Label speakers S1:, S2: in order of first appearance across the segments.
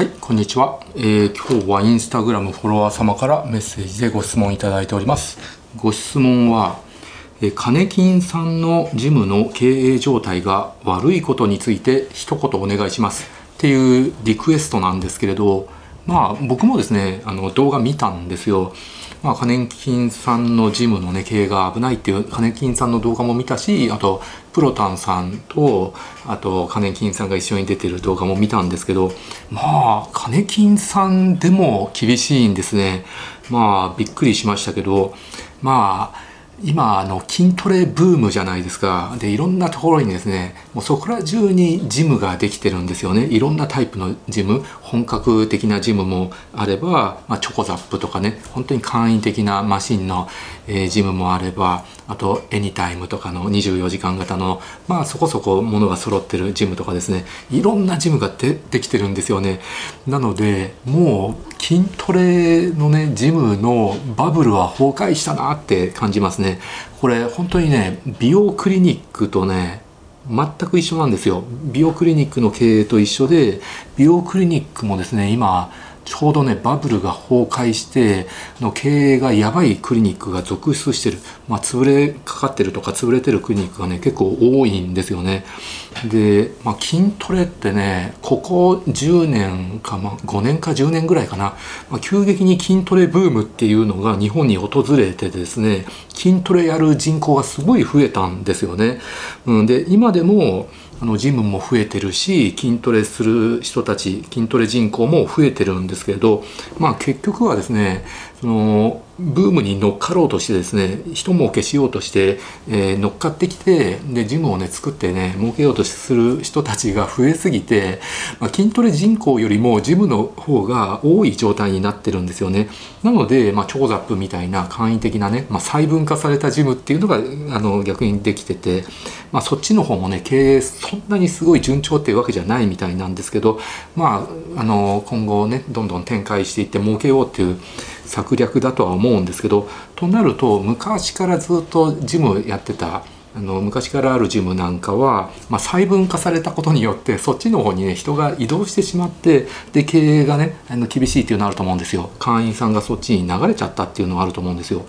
S1: はい、こんにちは、えー、今日はインスタグラムフォロワー様からメッセージでご質問いただいております。ご質問は、えー、金金さんのジムの経営状態が悪いことについて一言お願いしますっていうリクエストなんですけれど、まあ僕もですね、あの動画見たんですよ。まあ、金金さんのジムのね、経営が危ないっていうカネキンさんの動画も見たし、あと、プロタンさんと、あと、金金さんが一緒に出てる動画も見たんですけど、まあ、カネキンさんでも厳しいんですね。まあ、びっくりしましたけど、まあ、今あの筋トレブームじゃないですか。でいろんなところにですねもうそこら中にジムができてるんですよね。いろんなタイプのジム本格的なジムもあれば、まあ、チョコザップとかね本当に簡易的なマシンの、えー、ジムもあればあとエニタイムとかの24時間型のまあそこそこものが揃ってるジムとかですね。いろんなジムがでできてるんですよね。なのでもう筋トレのねジムのバブルは崩壊したなって感じますね。これ本当にね美容クリニックとね全く一緒なんですよ。美容クリニックの経営と一緒で美容クリニックもですね今ちょうどねバブルが崩壊しての経営がやばいクリニックが続出してる、まあ、潰れかかってるとか潰れてるクリニックがね結構多いんですよね。で、まあ、筋トレってねここ10年か、まあ、5年か10年ぐらいかな、まあ、急激に筋トレブームっていうのが日本に訪れてですね筋トレやる人口がすごい増えたんですよね、うん、で今でもあのジムも増えてるし筋トレする人たち筋トレ人口も増えてるんですけれどまあ結局はですねそのブームに乗っかろうとしてですね一儲けしようとして、えー、乗っかってきてでジムをね作ってね儲けようとする人たちが増えすぎて、まあ、筋トレ人口よりもジムの方が多い状態になってるんですよね。なので、まあ、超ザップみたいな簡易的なね、まあ、細分化されたジムっていうのがあの逆にできてて、まあ、そっちの方もね経営そんなにすごい順調っていうわけじゃないみたいなんですけどまああの今後ねどんどん展開していって儲けようっていう策略だとは思うんですけどとなると昔からずっとジムやってたあの昔からあるジムなんかは、まあ、細分化されたことによってそっちの方にね人が移動してしまってで経営がねあの厳しいっていうのあると思うんですよ。会員さんがそっちに流れちゃったっていうのはあると思うんですよ。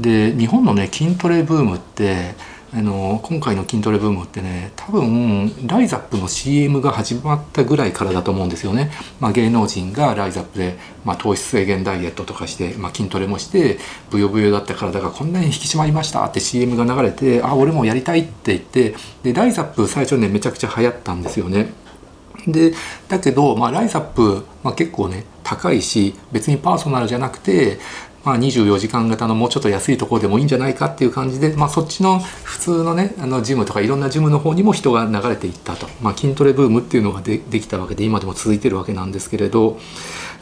S1: で日本のね筋トレブームってあの今回の筋トレブームってね多分ライザップの CM が始まったぐらいからだと思うんですよね、まあ、芸能人がライザップで、まあ、糖質制限ダイエットとかして、まあ、筋トレもしてブヨブヨだった体がこんなに引き締まりましたって CM が流れてあ俺もやりたいって言ってでライザップ最初ねめちゃくちゃ流行ったんですよね。でだけど、まあ、ライザップ、まあ、結構ね高いし別にパーソナルじゃなくてまあ、24時間型のもうちょっと安いところでもいいんじゃないかっていう感じで、まあ、そっちの普通のねあのジムとかいろんなジムの方にも人が流れていったと、まあ、筋トレブームっていうのがでできたわけで今でも続いてるわけなんですけれど。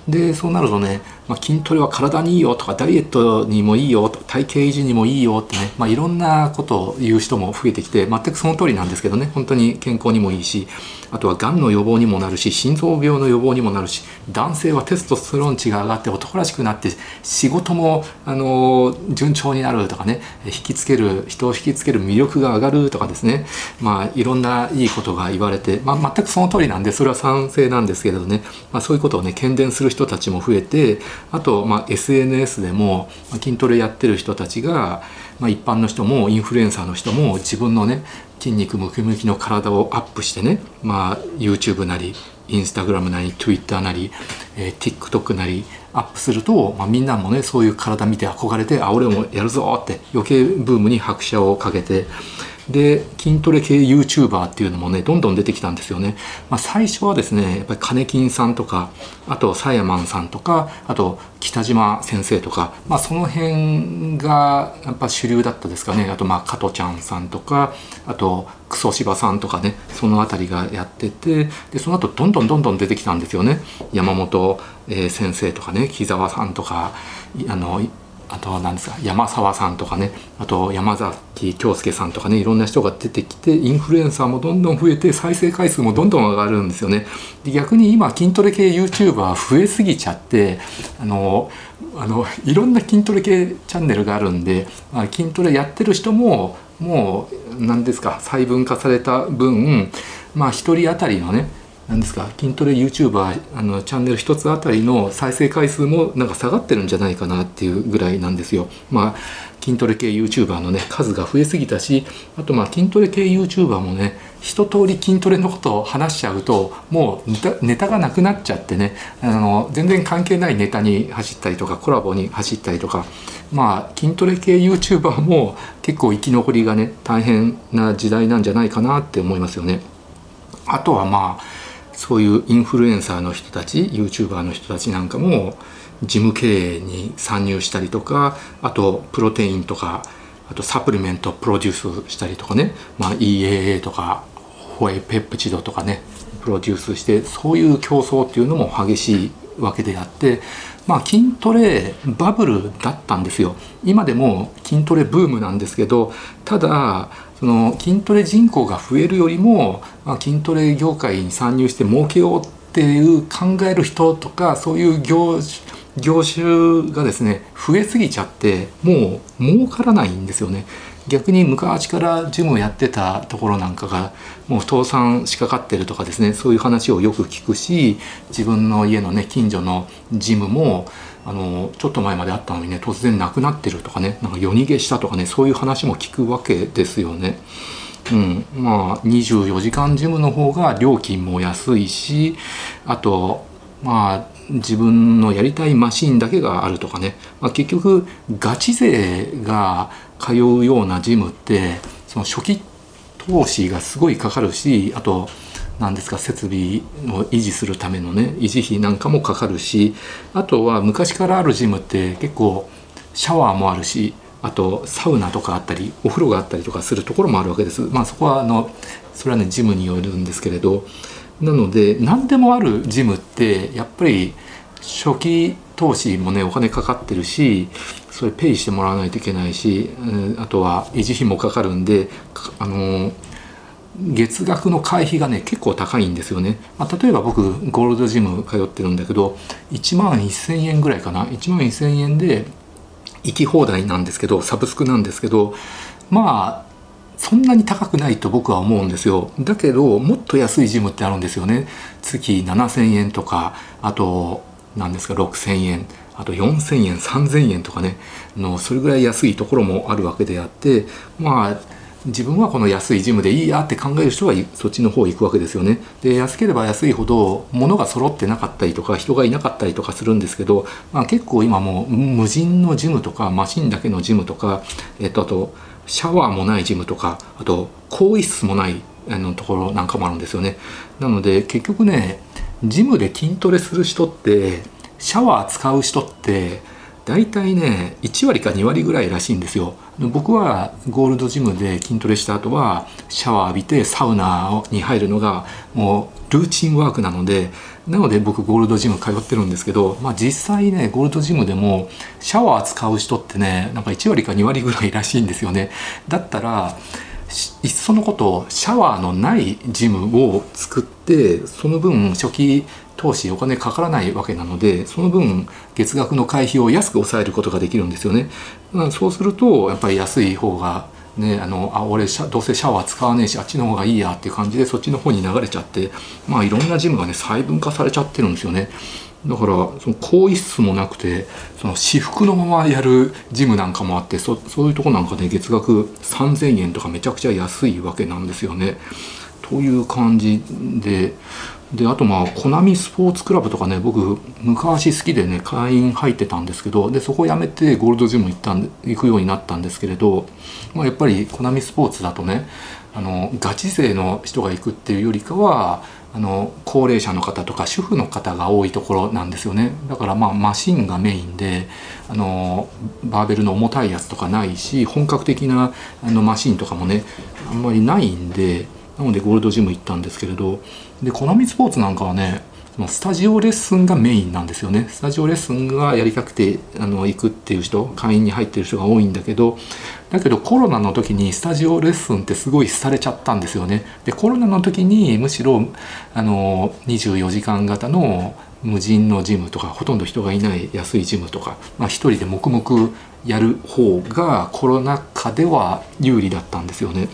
S1: でそうなるとね、まあ、筋トレは体にいいよとかダイエットにもいいよと体型維持にもいいよってね、まあ、いろんなことを言う人も増えてきて全くその通りなんですけどね。本当に健康にもいいし。あとはがんの予防にもなるし心臓病の予防にもなるし男性はテストステロン値が上がって男らしくなって仕事もあの順調になるとかね引きつける人を引きつける魅力が上がるとかですね。まあいろんないいことが言われて、まあ、全くその通りなんでそれは賛成なんですけれどね、まあ、そういうことをね喧伝する人たちも増えてあと、まあ、SNS でも筋トレやってる人たちが、まあ、一般の人もインフルエンサーの人も自分のね筋肉ムキムキの体をアップしてね、まあ、YouTube なり Instagram なり Twitter なり、えー、TikTok なりアップすると、まあ、みんなもねそういう体見て憧れてあ俺もやるぞって余計ブームに拍車をかけてで筋トレ系 YouTuber っていうのもねどんどん出てきたんですよね、まあ、最初はですねやっぱり金金さんとかあとサヤマンさんとかあと北島先生とか、まあ、その辺がやっぱ主流だったですかね。あとまあ加トちゃんさんとかあとクソ柴さんとかねその辺りがやっててでその後どんどんどんどん出てきたんですよね。山本、え、先生とかね木澤さんとかあのあとは何ですか山沢さんとかねあと山崎京介さんとかねいろんな人が出てきてインフルエンサーもどんどん増えて再生回数もどんどん上がるんですよね。で逆に今筋トレ系 YouTuber 増えすぎちゃってあのあのいろんな筋トレ系チャンネルがあるんで、まあ、筋トレやってる人ももう何ですか細分化された分まあ1人当たりのね何ですか？筋トレ YouTuber あのチャンネル一つあたりの再生回数もなんか下がってるんじゃないかなっていうぐらいなんですよ。まあ筋トレ系 YouTuber のね数が増えすぎたしあとまあ筋トレ系 YouTuber もね一通り筋トレのことを話しちゃうともうネタネタがなくなっちゃってねあの全然関係ないネタに走ったりとかコラボに走ったりとかまあ筋トレ系 YouTuber も結構生き残りがね大変な時代なんじゃないかなって思いますよね。あとはまあそういうインフルエンサーの人たち YouTuber の人たちなんかも事務経営に参入したりとかあとプロテインとかあとサプリメントプロデュースしたりとかね、まあ、EAA とかホエペプチドとかねプロデュースしてそういう競争っていうのも激しいわけであってまあ筋トレバブルだったんですよ。今でも筋トレブームなんですけどただその筋トレ人口が増えるよりも、まあ、筋トレ業界に参入して儲けようっていう考える人とかそういう業業種がですね増えすぎちゃってもう儲からないんですよね。逆に昔からジムをやってたところなんかがもう倒産しかかってるとかですねそういう話をよく聞くし自分の家のね近所のジムもあのちょっと前まであったのにね突然なくなってるとかねなんか夜逃げしたとかねそういう話も聞くわけですよね。うん、まあ24時間ジムの方が料金も安いしあとまあ自分のやりたいマシンだけがあるとかね、まあ、結局ガチ勢が通うようなジムってその初期投資がすごいかかるしあと何ですか設備を維持するためのね維持費なんかもかかるしあとは昔からあるジムって結構シャワーもあるしあとサウナとかあったりお風呂があったりとかするところもあるわけです。まあそこはあのそれはねジムによるんですけれどなので何でもあるジムってやっぱり初期投資もねお金かかってるしそれペイしてもらわないといけないし、うんあとは維持費もかかるんであの月額の会費がね結構高いんですよね、まあ、例えば僕ゴールドジム通ってるんだけど1万1000円ぐらいかな。1万1000円で行き放題なんですけどサブスクなんですけどまあそんなに高くないと僕は思うんですよ。だけどもっと安いジムってあるんですよね。月7000円とかあと何ですか6000円。あと4000円3000円とかねのそれぐらい安いところもあるわけであってまあ自分はこの安いジムでいいやって考える人はそっちの方行くわけですよね。で安ければ安いほど物が揃ってなかったりとか人がいなかったりとかするんですけど、まあ、結構今もう無人のジムとかマシンだけのジムとか、えっと、あとシャワーもないジムとかあと更衣室もないあのところなんかもあるんですよね。なので結局ねジムで筋トレする人ってシャワー使う人って大体ね1割か2割ぐらいらしいんですよ。僕はゴールドジムで筋トレした後はシャワー浴びてサウナに入るのがもうルーチンワークなのでなので僕ゴールドジム通ってるんですけど、まあ、実際ねゴールドジムでもシャワー使う人ってねなんか1割か2割ぐらいらしいんですよね。だったらいっそのことシャワーのないジムを作ってその分初期投資お金かからないわけなのでその分月額の会費を安く抑えることができるんですよね。そうするとやっぱり安い方がね、あのあ俺どうせシャワー使わねえしあっちの方がいいやっていう感じでそっちの方に流れちゃってまあいろんなジムがね細分化されちゃってるんですよね。だからその更衣室もなくてその私服のままやるジムなんかもあってそそういうとこなんかね月額3,000円とかめちゃくちゃ安いわけなんですよね。という感じでであとまあコナミスポーツクラブとかね僕昔好きでね会員入ってたんですけどでそこを辞めてゴールドジム行ったん行くようになったんですけれど、まあ、やっぱりコナミスポーツだとねあのガチ勢の人が行くっていうよりかはあの高齢者の方とか主婦の方が多いところなんですよね。だからまあマシンがメインであのバーベルの重たいやつとかないし本格的なあのマシンとかもねあんまりないんでなのでゴールドジム行ったんですけれどでコナミスポーツなんかはねスタジオレッスンがメインなんですよねスタジオレッスンがやりたくてあの行くっていう人会員に入ってる人が多いんだけどだけどコロナの時にスタジオレッスンってすごい廃れちゃったんですよねでコロナの時にむしろあの24時間型の無人のジムとかほとんど人がいない安いジムとか、まあ、一人で黙々やる方がコロナ禍では有利だったんですよね。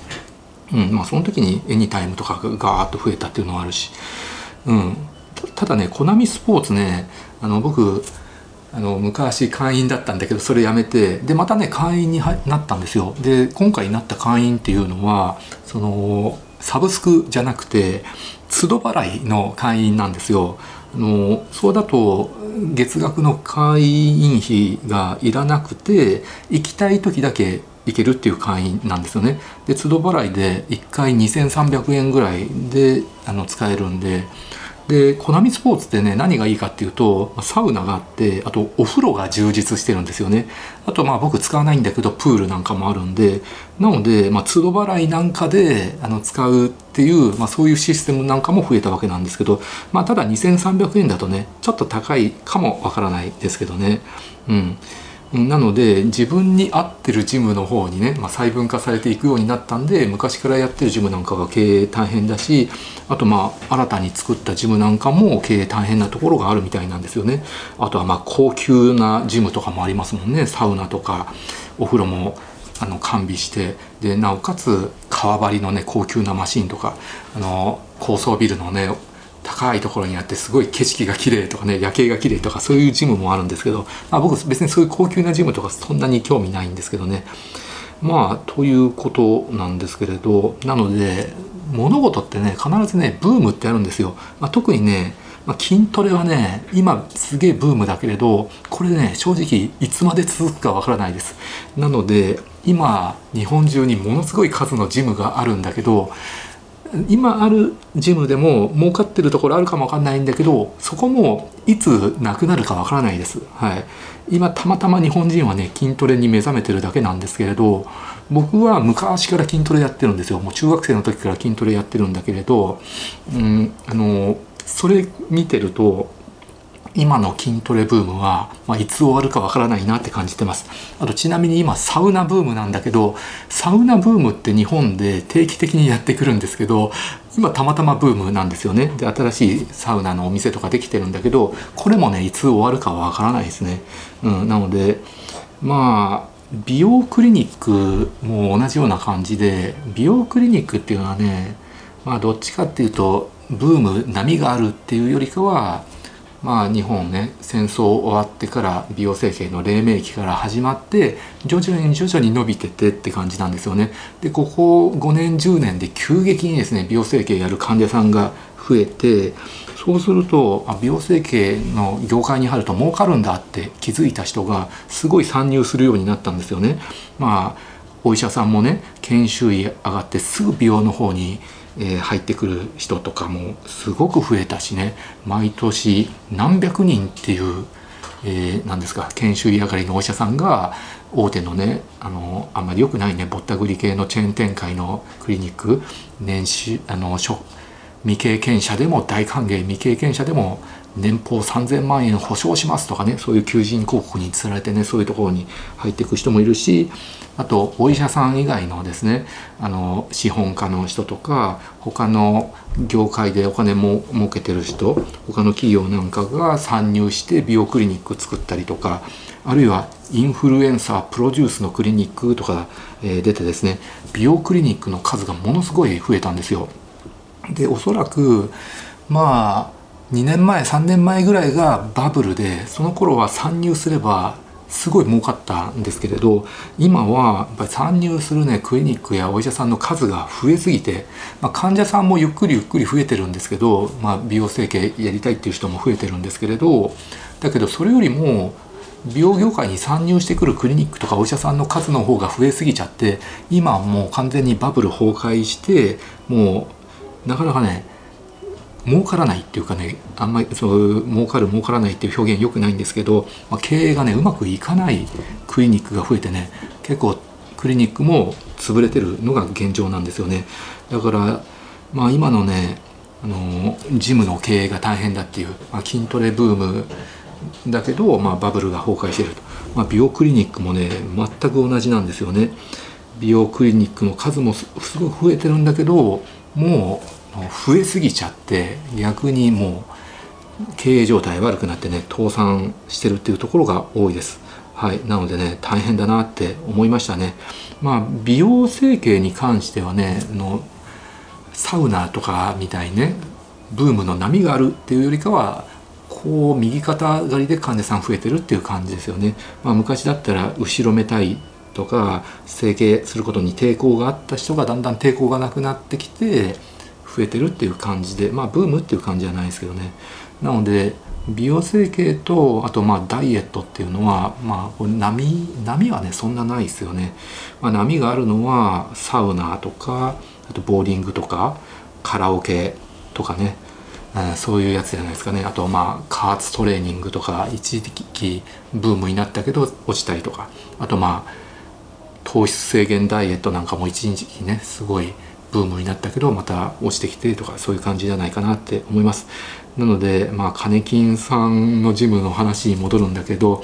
S1: うんまあ、その時にエニタイムとかがガーッと増えたっていうのはあるし。うん、ただねコナミスポーツねあの僕あの昔会員だったんだけどそれやめてでまたね会員になったんですよ。で今回なった会員っていうのはそのサブスクじゃなくて都度払いの会員なんですよ。あのそうだと月額の会員費がいらなくて行きたい時だけ行けるっていう会員なんですよね。で都度払いで1回2300円ぐらいであの使えるんで。でコナミスポーツってね何がいいかっていうとサウナがあってあとお風呂が充実してるんですよね。あとまあ僕使わないんだけどプールなんかもあるんで。なので、まあ、都度払いなんかであの使うっていう、まあ、そういうシステムなんかも増えたわけなんですけど、まあ、ただ2300円だとねちょっと高いかもわからないですけどね。うん。なので自分に合ってるジムの方にね、まあ、細分化されていくようになったんで昔からやってるジムなんかが経営大変だしあとまあ新たに作ったジムなんかも経営大変なところがあるみたいなんですよね。あとはまあ高級なジムとかもありますもんね。サウナとかお風呂もあの完備してでなおかつ革張りのね高級なマシンとかあの高層ビルのね高いところにあってすごい景色が綺麗とかね夜景が綺麗とかそういうジムもあるんですけど、まあ、僕別にそういう高級なジムとかそんなに興味ないんですけどね。まあということなんですけれどなので物事ってね必ずねブームってあるんですよ、まあ、特にね、まあ、筋トレはね今すげえブームだけれどこれね正直いつまで続くかわからないです。なので今日本中にものすごい数のジムがあるんだけど今あるジムでも儲かってるところあるかもわかんないんだけどそこもいつなくなるかわからないです、はい、今たまたま日本人はね筋トレに目覚めてるだけなんですけれど僕は昔から筋トレやってるんですよ。もう中学生の時から筋トレやってるんだけれど、うん、あのそれ見てると今の筋トレブームは、まあ、いつ終わるかわからないなって感じてます。あとちなみに今サウナブームなんだけどサウナブームって日本で定期的にやってくるんですけど今たまたまブームなんですよね。で新しいサウナのお店とかできてるんだけどこれもねいつ終わるかはわからないですね、うん、なのでまあ美容クリニックも同じような感じで美容クリニックっていうのはねまあどっちかっていうとブーム波があるっていうよりかはまあ、日本ね戦争終わってから美容整形の黎明期から始まって徐々に徐々に伸びててって感じなんですよね。でここ5年10年で急激にですね美容整形やる患者さんが増えてそうすると美容整形の業界に入ると儲かるんだって気づいた人がすごい参入するようになったんですよね。まあお医者さんもね研修医上がってすぐ美容の方にえー、入ってくる人とかもすごく増えたしね。毎年何百人っていう、えー、何ですか研修医上がりのお医者さんが大手のねあのあんまり良くないねぼったくり系のチェーン展開のクリニック年収あの未経験者でも大歓迎未経験者でも年俸3000万円保証しますとかねそういう求人広告につられてねそういうところに入っていく人もいるしあとお医者さん以外のですねあの資本家の人とか他の業界でお金も儲けてる人他の企業なんかが参入して美容クリニック作ったりとかあるいはインフルエンサープロデュースのクリニックとか、え、出てですね美容クリニックの数がものすごい増えたんですよ。でおそらくまあ2年前3年前ぐらいがバブルでその頃は参入すればすごい儲かったんですけれど今はやっぱり参入するねクリニックやお医者さんの数が増えすぎて、まあ、患者さんもゆっくりゆっくり増えてるんですけど、まあ、美容整形やりたいっていう人も増えてるんですけれどだけどそれよりも美容業界に参入してくるクリニックとかお医者さんの数の方が増えすぎちゃって今はもう完全にバブル崩壊してもうなかなかね儲からないっていうかねあんまりそう儲かる儲からないっていう表現よくないんですけど、まあ、経営がねうまくいかないクリニックが増えてね結構クリニックも潰れてるのが現状なんですよね。だからまあ今のねあのジムの経営が大変だっていう、まあ、筋トレブームだけど、まあ、バブルが崩壊してると、まあ、美容クリニックもね全く同じなんですよね。美容クリニックの数もすごく増えてるんだけどもう増えすぎちゃって逆にもう経営状態悪くなってね倒産してるっていうところが多いです。はい、なのでね大変だなって思いましたね。まあ美容整形に関してはねのサウナとかみたいねブームの波があるっていうよりかはこう右肩上がりで患者さん増えてるっていう感じですよね。まあ、昔だったら後ろめたいとか整形することに抵抗があった人がだんだん抵抗がなくなってきて増えてるっていう感じでまあブームっていう感じじゃないですけどね。なので美容整形とあとまあダイエットっていうのはまあ波波はねそんなないですよね、まあ、波があるのはサウナとかあとボーリングとかカラオケとかね、うん、そういうやつじゃないですかね。あとまあ加圧トレーニングとか一時期ブームになったけど落ちたりとか。あとまあ糖質制限ダイエットなんかも一時期ねすごいブームになったけどまた落ちてきてとかそういう感じじゃないかなって思います。なのでまあ金金さんのジムの話に戻るんだけど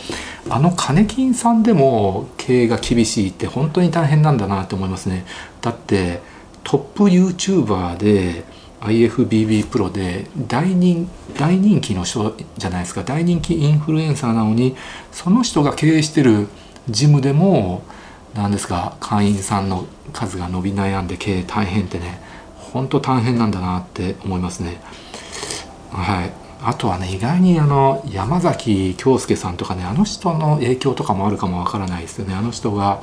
S1: あの金金さんでも経営が厳しいって本当に大変なんだなって思いますね。だってトップ YouTuber で IFBB プロで大人大人気の人じゃないですか。大人気インフルエンサーなのにその人が経営してるジムでも何ですか会員さんの数が伸び悩んで経営大変ってね本当大変なんだなって思いますね。はい。あとはね意外にあの山崎京介さんとかねあの人の影響とかもあるかもわからないですよね。あの人が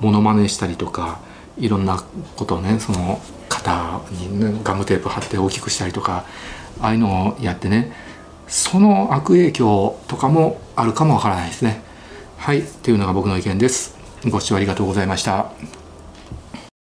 S1: モノマネしたりとかいろんなことをねその肩に、ね、ガムテープ貼って大きくしたりとかああいうのをやってねその悪影響とかもあるかもわからないですね。はい。っていうのが僕の意見です。ご視聴ありがとうございました。